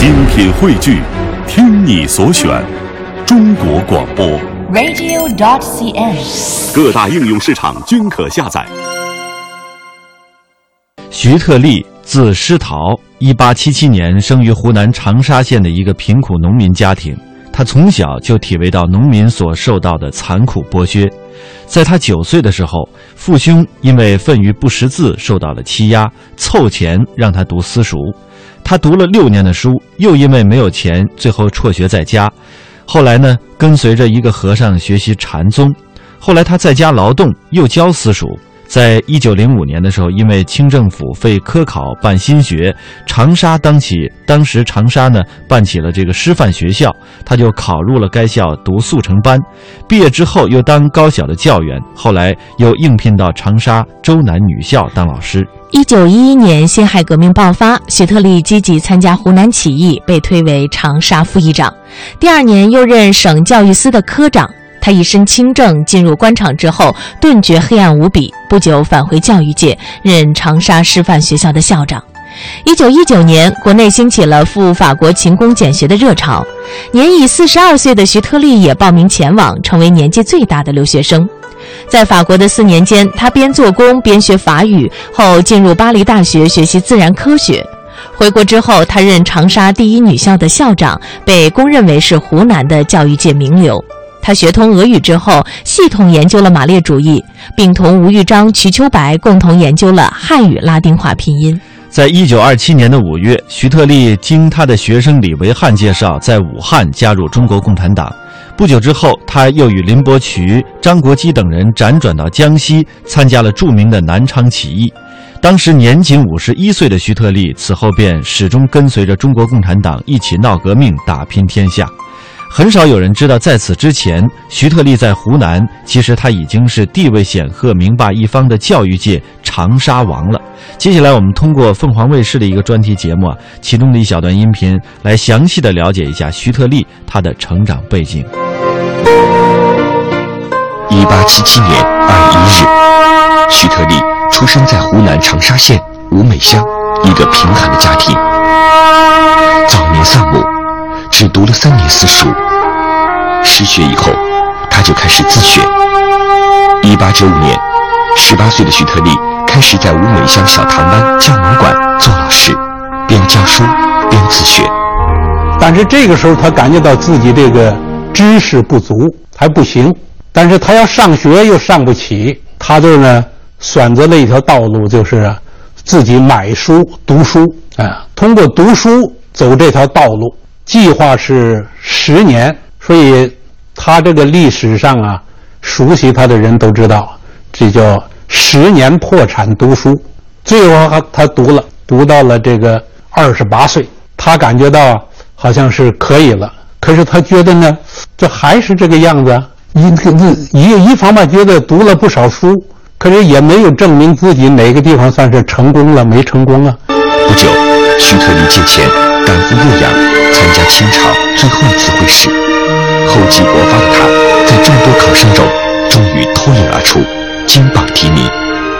精品汇聚，听你所选，中国广播。radio.dot.cn，。各大应用市场均可下载。徐特立，字师陶，一八七七年生于湖南长沙县的一个贫苦农民家庭。他从小就体味到农民所受到的残酷剥削。在他九岁的时候，父兄因为愤于不识字受到了欺压，凑钱让他读私塾。他读了六年的书，又因为没有钱，最后辍学在家。后来呢，跟随着一个和尚学习禅宗。后来他在家劳动，又教私塾。在一九零五年的时候，因为清政府废科考办新学，长沙当起当时长沙呢办起了这个师范学校，他就考入了该校读速成班。毕业之后又当高小的教员，后来又应聘到长沙周南女校当老师。一九一一年，辛亥革命爆发，徐特立积极参加湖南起义，被推为长沙副议长。第二年，又任省教育司的科长。他一身清正，进入官场之后，顿觉黑暗无比。不久返回教育界，任长沙师范学校的校长。一九一九年，国内兴起了赴法国勤工俭学的热潮，年已四十二岁的徐特立也报名前往，成为年纪最大的留学生。在法国的四年间，他边做工边学法语，后进入巴黎大学学习自然科学。回国之后，他任长沙第一女校的校长，被公认为是湖南的教育界名流。他学通俄语之后，系统研究了马列主义，并同吴玉章、瞿秋白共同研究了汉语拉丁化拼音。在一九二七年的五月，徐特立经他的学生李维汉介绍，在武汉加入中国共产党。不久之后，他又与林伯渠、张国基等人辗转到江西，参加了著名的南昌起义。当时年仅五十一岁的徐特立，此后便始终跟随着中国共产党一起闹革命，打拼天下。很少有人知道，在此之前，徐特立在湖南，其实他已经是地位显赫、名霸一方的教育界长沙王了。接下来，我们通过凤凰卫视的一个专题节目，其中的一小段音频，来详细的了解一下徐特立他的成长背景。一八七七年二月一日，徐特立出生在湖南长沙县吴美乡一个贫寒的家庭，早年丧母。只读了三年私塾，失学以后，他就开始自学。一八九五年，十八岁的徐特立开始在吴美乡小唐湾教门馆做老师，边教书边自学。但是这个时候，他感觉到自己这个知识不足，还不行。但是他要上学又上不起，他就呢选择了一条道路，就是自己买书读书啊，通过读书走这条道路。计划是十年，所以他这个历史上啊，熟悉他的人都知道，这叫十年破产读书。最后他读了，读到了这个二十八岁，他感觉到好像是可以了。可是他觉得呢，这还是这个样子。一一一方面觉得读了不少书，可是也没有证明自己哪个地方算是成功了，没成功啊。不久，徐特立借钱赶赴岳阳。参加清朝最后一次会试，厚积薄发的他，在众多考生中，终于脱颖而出，金榜题名，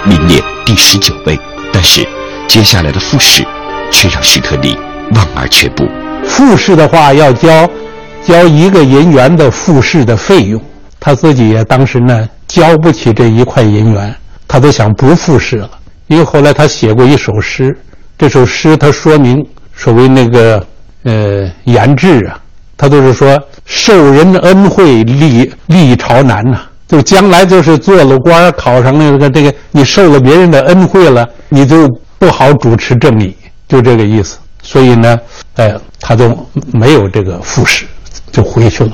名列第十九位。但是，接下来的复试，却让徐特立望而却步。复试的话要交，交一个银元的复试的费用，他自己也当时呢交不起这一块银元，他都想不复试了。因为后来他写过一首诗，这首诗他说明所谓那个。呃，言志啊，他都是说受人恩惠，立立朝难呐、就将来就是做了官，考上那个这个，你受了别人的恩惠了，你就不好主持正义，就这个意思。所以呢，呃，他就没有这个复试，就回去了。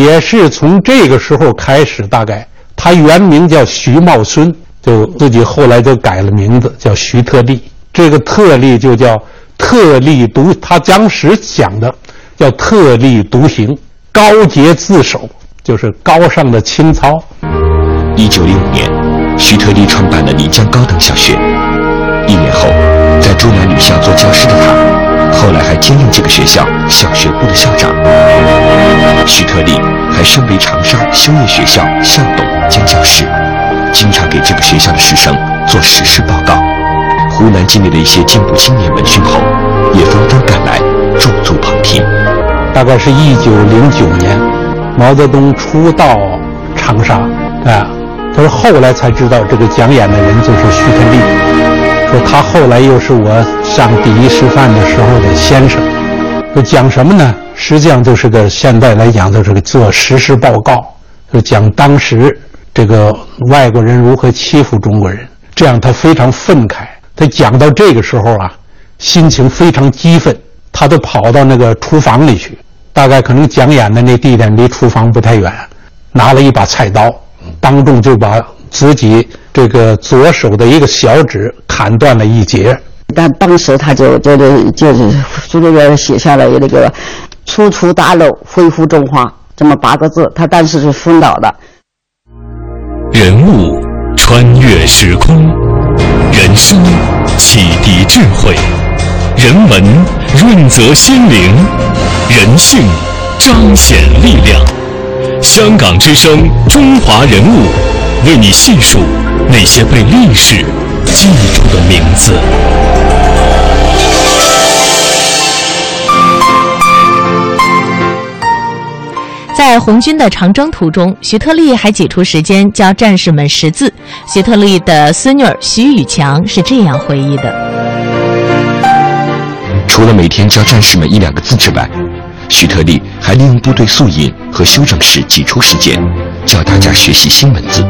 也是从这个时候开始，大概他原名叫徐茂孙，就自己后来就改了名字，叫徐特立。这个特立就叫。特立独，他当时讲的叫特立独行，高洁自守，就是高尚的情操。一九零五年，徐特立创办了漓江高等小学。一年后，在周南女校做教师的他，后来还兼任这个学校小学部的校长。徐特立还身为长沙修业学校校董兼教师，经常给这个学校的师生做实事报告。湖南境内的一些进步青年闻讯后，也纷纷赶来驻足旁听大概是一九零九年，毛泽东初到长沙，啊，他说后来才知道这个讲演的人就是徐特立，说他后来又是我上第一师范的时候的先生，就讲什么呢？实际上就是个现在来讲就是个做实时报告，就讲当时这个外国人如何欺负中国人，这样他非常愤慨。他讲到这个时候啊，心情非常激愤，他都跑到那个厨房里去，大概可能讲演的那地点离厨房不太远，拿了一把菜刀，当众就把自己这个左手的一个小指砍断了一截。但当时他就就就就是书里边写下了那个“初出大陆，恢复中华”这么八个字，他当时是 fund 导的。人物穿越时空。人生启迪智慧，人文润泽心灵，人性彰显力量。香港之声，中华人物，为你细数那些被历史记住的名字。在红军的长征途中，徐特立还挤出时间教战士们识字。徐特立的孙女徐宇强是这样回忆的：除了每天教战士们一两个字之外，徐特立还利用部队宿营和休整时挤出时间，教大家学习新文字。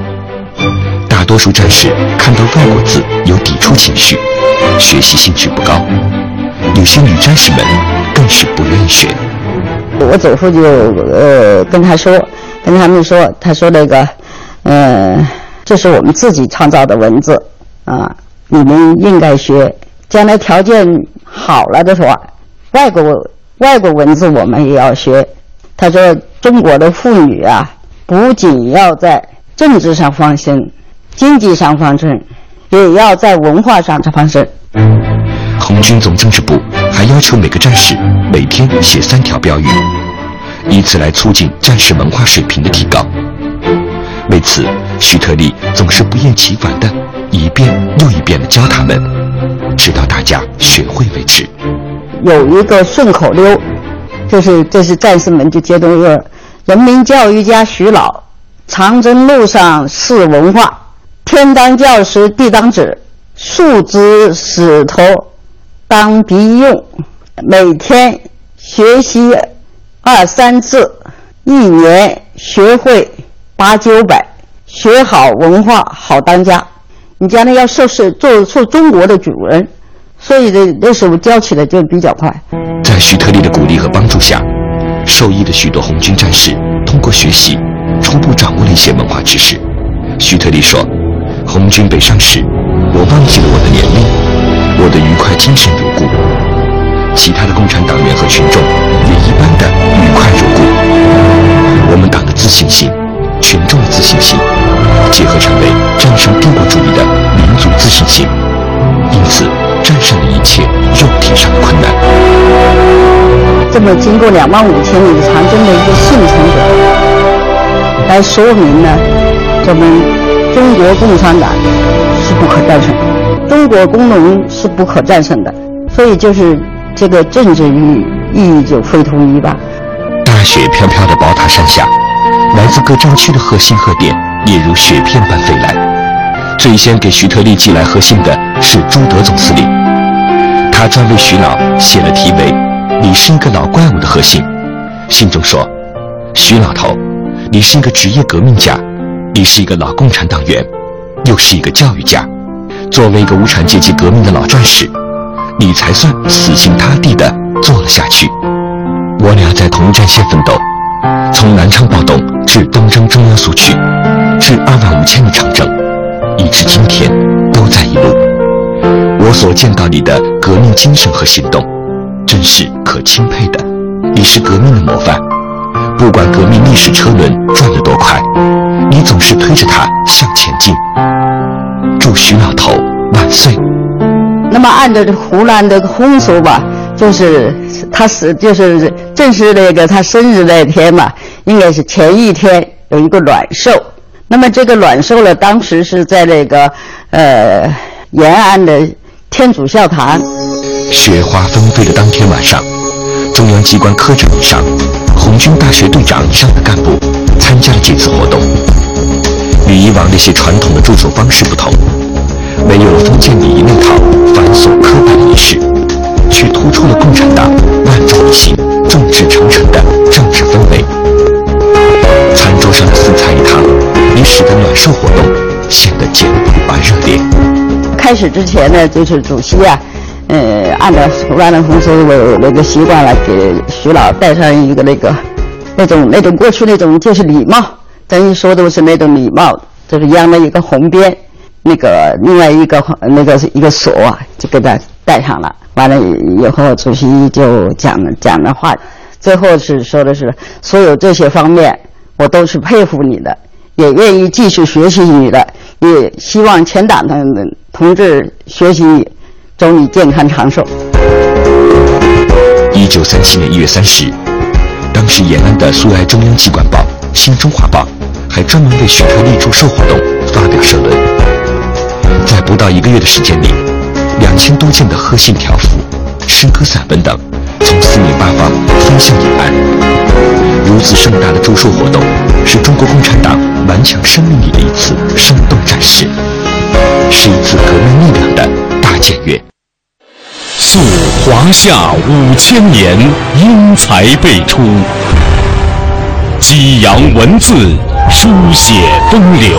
大多数战士看到外国字有抵触情绪，学习兴趣不高；有些女战士们更是不愿意学。我祖父就呃跟他说，跟他们说，他说那个，呃，这是我们自己创造的文字啊，你们应该学。将来条件好了的话，外国外国文字我们也要学。他说，中国的妇女啊，不仅要在政治上发声，经济上发声，也要在文化上发声。红军总政治部还要求每个战士每天写三条标语，以此来促进战士文化水平的提高。为此，徐特立总是不厌其烦的一遍又一遍的教他们，直到大家学会为止。有一个顺口溜，就是这是战士们就接着说：“人民教育家徐老，长征路上是文化，天当教师地当指，树枝石头。”当笔用，每天学习二三次，一年学会八九百，学好文化好当家。你将来要受是做做中国的主人，所以这那时候教起来就比较快。在徐特立的鼓励和帮助下，受益的许多红军战士通过学习，初步掌握了一些文化知识。徐特立说：“红军北上时，我忘记了我的年龄。”我的愉快精神如故，其他的共产党员和群众也一般的愉快如故。我们党的自信心、群众的自信心结合成为战胜帝国主义的民族自信心，因此战胜了一切肉体上的困难。这么经过两万五千里长征的一个幸存者，来说明呢，我们中国共产党是不可战胜的。中国工农是不可战胜的，所以就是这个政治意义意义就非同一般。大雪飘飘的宝塔山下，来自各战区的贺信贺电也如雪片般飞来。最先给徐特立寄来贺信的是朱德总司令，他专为徐老写了题为“你是一个老怪物”的贺信。信中说：“徐老头，你是一个职业革命家，你是一个老共产党员，又是一个教育家。”作为一个无产阶级革命的老战士，你才算死心塌地地做了下去。我俩在同一战线奋斗，从南昌暴动至东征中央苏区，至二万五千里长征，一直今天都在一路。我所见到你的革命精神和行动，真是可钦佩的。你是革命的模范，不管革命历史车轮转得多快，你总是推着它向前进。祝徐老头岁！那么按照湖南的风俗吧，就是他是就是正是那个他生日那天嘛，应该是前一天有一个暖寿。那么这个暖寿呢，当时是在那个呃延安的天主教堂。雪花纷飞的当天晚上，中央机关科长以上、红军大学队长以上的干部参加了这次活动。与以往那些传统的祝寿方式不同，没有封建礼仪那套繁琐刻板仪式，却突出了共产党万众一心、众志成城的政治氛围。餐桌上的四菜一汤，也使得暖寿活动显得简朴而热烈。开始之前呢，就是主席啊，呃，按照万能红色的那个习惯来给徐老戴上一个那个那种那种过去那种就是礼帽，等于说都是那种礼帽，就是央了一个红边，那个另外一个那个一个锁啊，就给他戴上了。完了以后，主席就讲讲的话，最后是说的是所有这些方面，我都是佩服你的，也愿意继续学习你的，也希望全党的同志学习你，祝你健康长寿。一九三七年一月三十日，当时延安的苏维埃中央机关报《新中华报》还专门为许特立祝寿活动发表社论。在不到一个月的时间里，两千多件的贺信条幅、诗歌散文等，从四面八方飞向延安。如此盛大的祝寿活动，是中国共产党顽强生命力的一次生动展示，是一次革命力量的大检阅。溯华夏五千年，英才辈出；激扬文字，书写风流；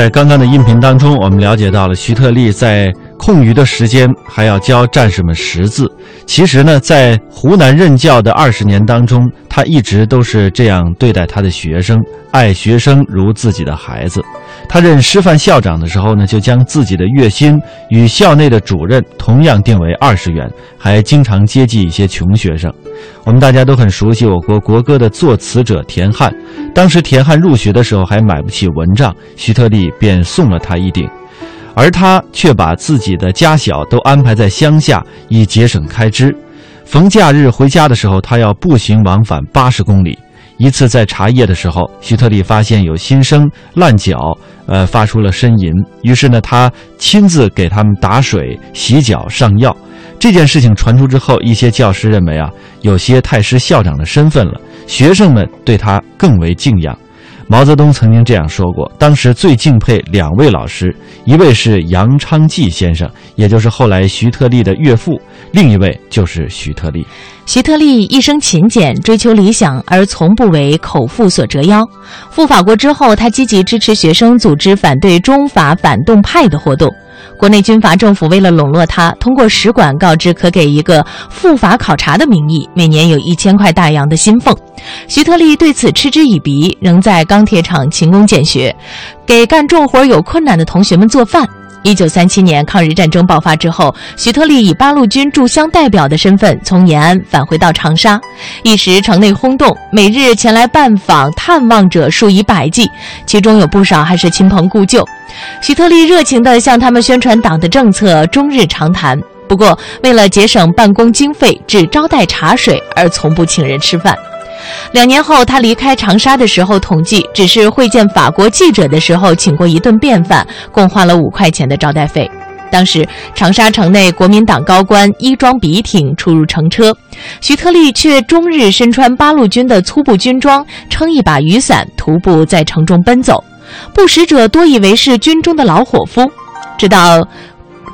在刚刚的音频当中，我们了解到了徐特立在空余的时间还要教战士们识字。其实呢，在湖南任教的二十年当中，他一直都是这样对待他的学生，爱学生如自己的孩子。他任师范校长的时候呢，就将自己的月薪与校内的主任同样定为二十元，还经常接济一些穷学生。我们大家都很熟悉我国国歌的作词者田汉，当时田汉入学的时候还买不起蚊帐，徐特立便送了他一顶，而他却把自己的家小都安排在乡下，以节省开支。逢假日回家的时候，他要步行往返八十公里。一次在茶叶的时候，徐特立发现有新生烂脚，呃，发出了呻吟。于是呢，他亲自给他们打水、洗脚、上药。这件事情传出之后，一些教师认为啊，有些太失校长的身份了。学生们对他更为敬仰。毛泽东曾经这样说过：当时最敬佩两位老师，一位是杨昌济先生，也就是后来徐特立的岳父；另一位就是徐特立。徐特立一生勤俭，追求理想，而从不为口腹所折腰。赴法国之后，他积极支持学生组织反对中法反动派的活动。国内军阀政府为了笼络他，通过使馆告知可给一个赴法考察的名义，每年有一千块大洋的薪俸。徐特立对此嗤之以鼻，仍在钢铁厂勤工俭学，给干重活有困难的同学们做饭。一九三七年抗日战争爆发之后，徐特立以八路军驻湘代表的身份从延安返回到长沙，一时城内轰动，每日前来拜访探望者数以百计，其中有不少还是亲朋故旧。徐特立热情地向他们宣传党的政策，终日长谈。不过，为了节省办公经费，只招待茶水，而从不请人吃饭。两年后，他离开长沙的时候，统计只是会见法国记者的时候，请过一顿便饭，共花了五块钱的招待费。当时长沙城内国民党高官衣装笔挺出入乘车，徐特立却终日身穿八路军的粗布军装，撑一把雨伞，徒步在城中奔走。不识者多以为是军中的老伙夫。直到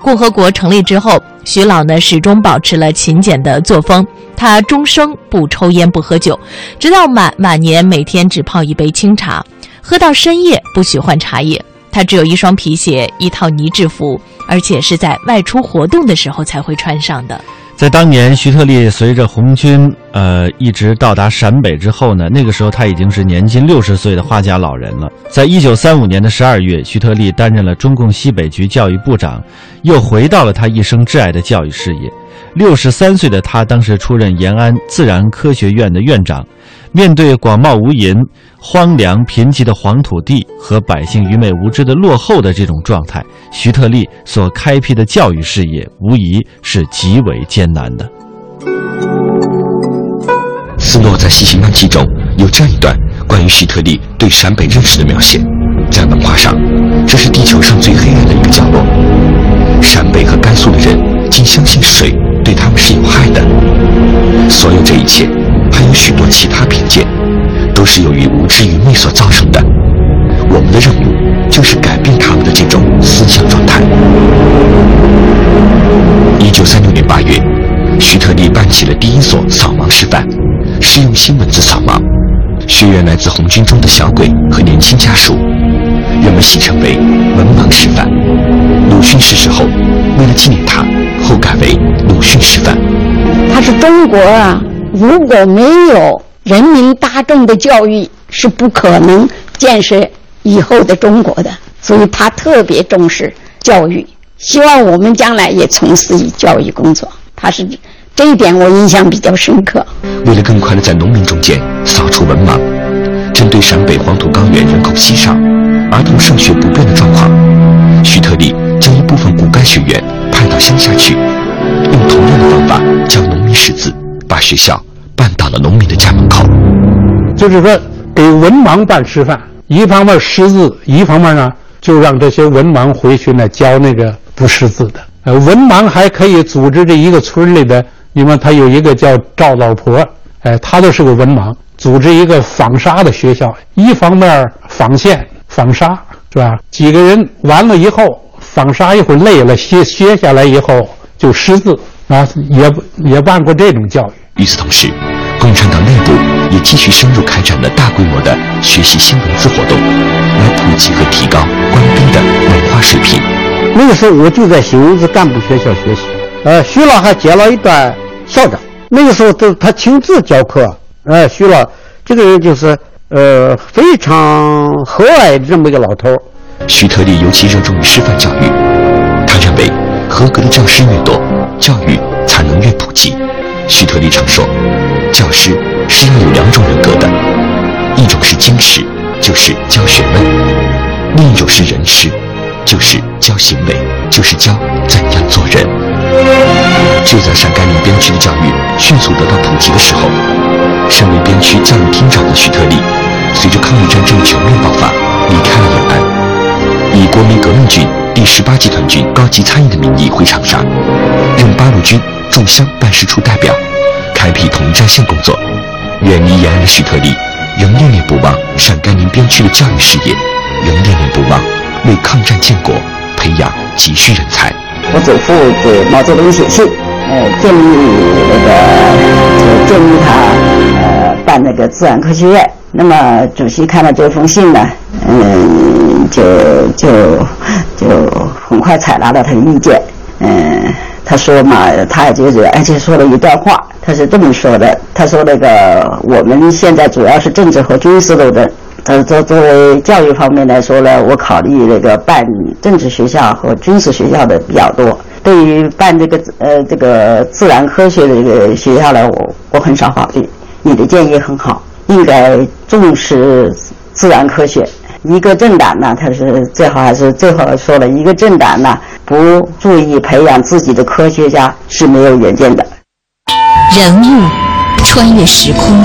共和国成立之后，徐老呢始终保持了勤俭的作风。他终生不抽烟不喝酒，直到满晚年每天只泡一杯清茶，喝到深夜不许换茶叶。他只有一双皮鞋，一套呢制服，而且是在外出活动的时候才会穿上的。在当年，徐特立随着红军呃一直到达陕北之后呢，那个时候他已经是年近六十岁的花甲老人了。在一九三五年的十二月，徐特立担任了中共西北局教育部长，又回到了他一生挚爱的教育事业。六十三岁的他，当时出任延安自然科学院的院长。面对广袤无垠、荒凉贫瘠的黄土地和百姓愚昧无知的落后的这种状态，徐特立所开辟的教育事业无疑是极为艰难的。斯诺在《西行漫记》中有这样一段关于徐特立对陕北认识的描写：在文化上，这是地球上最黑暗的一个角落。陕北和甘肃的人竟相信水对他们是有害的。所有这一切。许多其他偏见，都是由于无知愚昧所造成的。我们的任务就是改变他们的这种思想状态。一九三六年八月，徐特立办起了第一所扫盲示范，是用新文字扫盲。学员来自红军中的小鬼和年轻家属，人们戏称为“文盲示范”。鲁迅逝世后，为了纪念他，后改为“鲁迅示范”。他是中国啊。如果没有人民大众的教育，是不可能建设以后的中国的。所以他特别重视教育，希望我们将来也从事于教育工作。他是这一点我印象比较深刻。为了更快地在农民中间扫除文盲，针对陕北黄土高原人口稀少、儿童上学不便的状况，徐特立将一部分骨干学员派到乡下去，用同样的方法教农民识字，把学校。办到了农民的家门口，就是说给文盲办师范，一方面识字，一方面呢就让这些文盲回去呢教那个不识字的。呃，文盲还可以组织这一个村里的，你们他有一个叫赵老婆，哎，他都是个文盲，组织一个纺纱的学校，一方面纺线纺纱是吧？几个人完了以后纺纱一会儿累了歇歇下来以后就识字啊，也也办过这种教育。与此同时，共产党内部也继续深入开展了大规模的学习新文字活动，来普及和提高官兵的文化水平。那个时候我就在新文字干部学校学习，呃，徐老还接了一段校长。那个时候都他亲自教课，呃，徐老这个人就是呃非常和蔼的这么一个老头。徐特立尤其热衷于师范教育，他认为合格的教师越多，教育才能越普及。徐特立常说，教师是要有两种人格的，一种是经师，就是教学问；另一种是人师，就是教行为，就是教怎样做人。就在陕甘宁边区的教育迅速得到普及的时候，身为边区教育厅长的徐特立，随着抗日战争全面爆发，离开了延安，以国民革命军第十八集团军高级参议的名义回长沙，任八路军。驻湘办事处代表，开辟统一战线工作。远离延安的徐特立，仍念念不忘陕甘宁边区的教育事业，仍念念不忘为抗战建国培养急需人才。我祖父给毛泽东写信，呃，建议那个建议他呃办那个自然科学院。那么主席看了这封信呢，嗯，就就就很快采纳了他的意见，他说嘛，他就是而且说了一段话，他是这么说的：他说那个我们现在主要是政治和军事斗争。他作作为教育方面来说呢，我考虑那个办政治学校和军事学校的比较多。对于办这个呃这个自然科学的这个学校呢，我我很少考虑。你的建议很好，应该重视自然科学。一个政党呢，他是最好还是最好说了，一个政党呢不注意培养自己的科学家是没有远见的。人物穿越时空，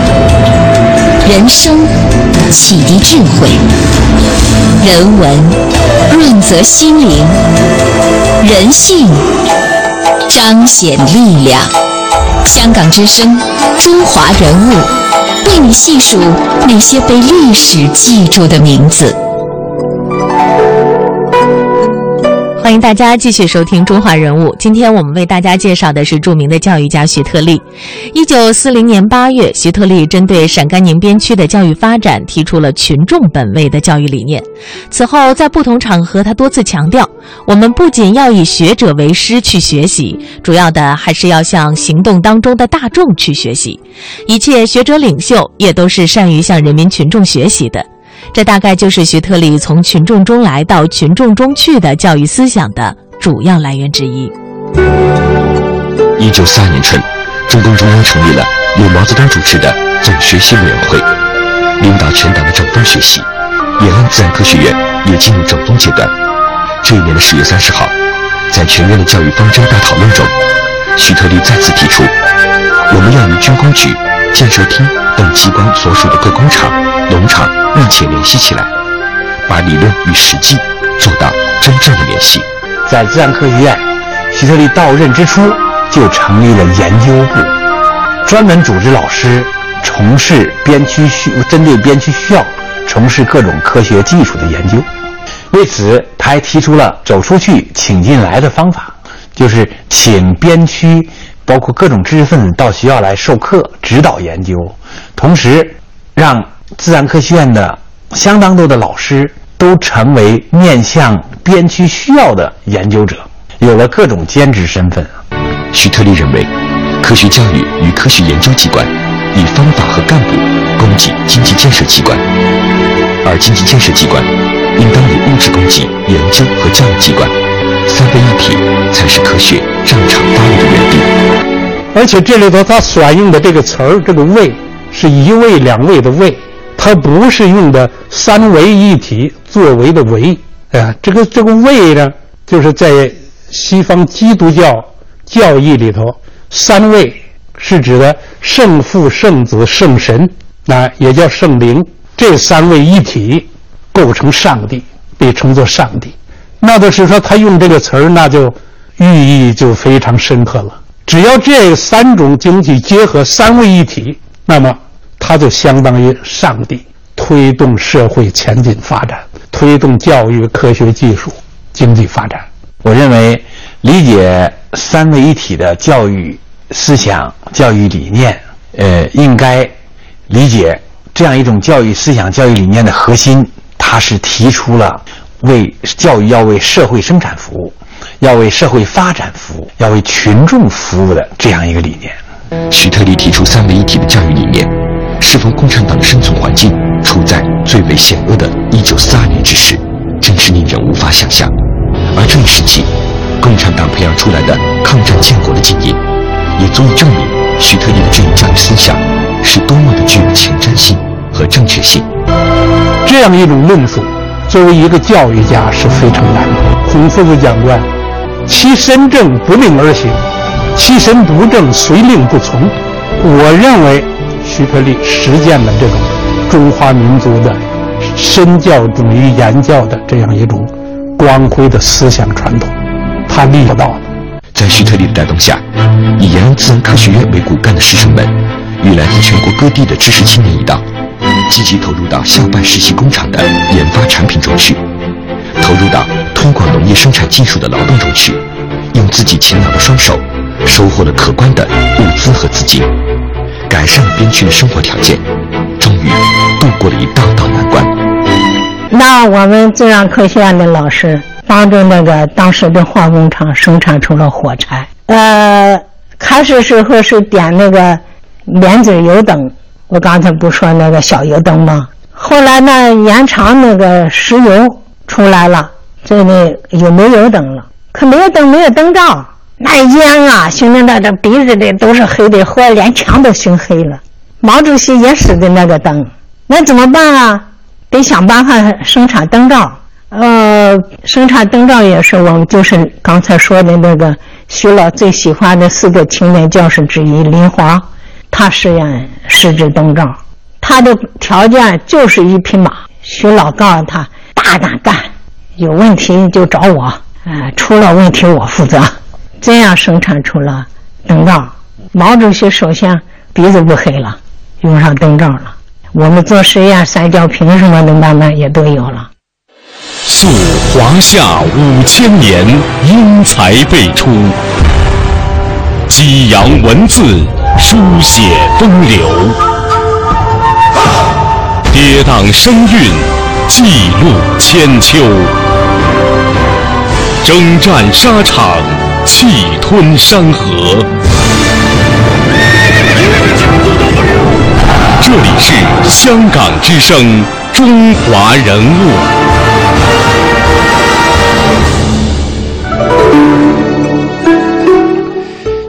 人生启迪智慧，人文润泽心灵，人性彰显力量。香港之声，中华人物。为你细数那些被历史记住的名字。欢迎大家继续收听《中华人物》。今天我们为大家介绍的是著名的教育家徐特立。一九四零年八月，徐特立针对陕甘宁边区的教育发展提出了群众本位的教育理念。此后，在不同场合，他多次强调，我们不仅要以学者为师去学习，主要的还是要向行动当中的大众去学习。一切学者领袖也都是善于向人民群众学习的。这大概就是徐特立从群众中来到群众中去的教育思想的主要来源之一。一九四二年春，中共中央成立了由毛泽东主持的总学习委员会，领导全党的整风学习。延安自然科学院也进入整风阶段。这一年的十月三十号，在全院的教育方针大讨论中，徐特立再次提出，我们要与军工局、建设厅等机关所属的各工厂、农场密切联系起来，把理论与实际做到真正的联系。在自然科学院，徐特立到任之初就成立了研究部，专门组织老师从事边区需针对边区需要。从事各种科学技术的研究，为此，他还提出了“走出去，请进来”的方法，就是请边区包括各种知识分子到学校来授课、指导研究，同时让自然科学院的相当多的老师都成为面向边区需要的研究者，有了各种兼职身份。徐特立认为，科学教育与科学研究机关。以方法和干部供给经济建设机关，而经济建设机关应当以物质供给研究和教育机关，三位一体才是科学正常发育的原地。而且这里头他选用的这个词儿，这个“位”是一位两位的“位”，他不是用的三位一体作为的“为”。啊，这个这个“位”呢，就是在西方基督教教义里头，三位。是指的圣父、圣子、圣神，那也叫圣灵，这三位一体构成上帝，被称作上帝。那就是说，他用这个词儿，那就寓意就非常深刻了。只要这三种经济结合，三位一体，那么它就相当于上帝推动社会前进发展，推动教育、科学技术、经济发展。我认为，理解三位一体的教育。思想教育理念，呃，应该理解这样一种教育思想、教育理念的核心，它是提出了为教育要为社会生产服务，要为社会发展服务，要为群众服务的这样一个理念。徐特立提出三位一体的教育理念，适逢共产党的生存环境处在最为险恶的1942年之时，真是令人无法想象。而这一时期，共产党培养出来的抗战建国的精英。也足以证明徐特立的这一教育思想是多么的具有前瞻性和正确性。这样一种论述，作为一个教育家是非常难的。孔夫子讲过：“其身正不令而行，其身不正虽令不从。”我认为徐特立实践了这种中华民族的身教重于言教的这样一种光辉的思想传统，他立到了。在徐特立的带动下，以延安自然科学院为骨干的师生们，与来自全国各地的知识青年一道，积极投入到校办实习工厂的研发产品中去，投入到推广农业生产技术的劳动中去，用自己勤劳的双手，收获了可观的物资和资金，改善了边区的生活条件，终于度过了一道道难关。那我们自然科学院的老师。帮助那个当时的化工厂生产出了火柴。呃，开始时候是点那个棉籽油灯，我刚才不说那个小油灯吗？后来呢，延长那个石油出来了，这里有煤油灯了。可煤油灯没有灯罩，那烟啊，熏的那这鼻子的都是黑的，后来连墙都熏黑了。毛主席也使的那个灯，那怎么办啊？得想办法生产灯罩。呃，生产灯罩也是我们就是刚才说的那个徐老最喜欢的四个青年教师之一林华，他实验试制灯罩，他的条件就是一匹马。徐老告诉他大胆干，有问题就找我，啊，出了问题我负责。这样生产出了灯罩。毛主席首先鼻子不黑了，用上灯罩了。我们做实验三角瓶什么的慢慢也都有了。溯华夏五千年，英才辈出；激扬文字，书写风流；跌宕声韵，记录千秋；征战沙场，气吞山河。这里是香港之声，中华人物。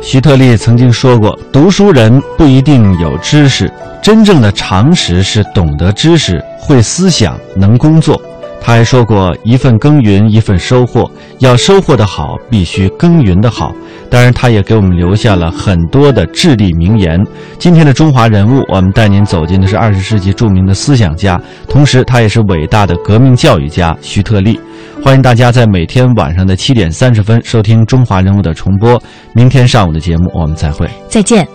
徐特立曾经说过：“读书人不一定有知识，真正的常识是懂得知识、会思想、能工作。”他还说过：“一份耕耘一份收获，要收获的好，必须耕耘的好。”当然，他也给我们留下了很多的至理名言。今天的中华人物，我们带您走进的是二十世纪著名的思想家，同时他也是伟大的革命教育家徐特立。欢迎大家在每天晚上的七点三十分收听《中华人物》的重播。明天上午的节目，我们再会，再见。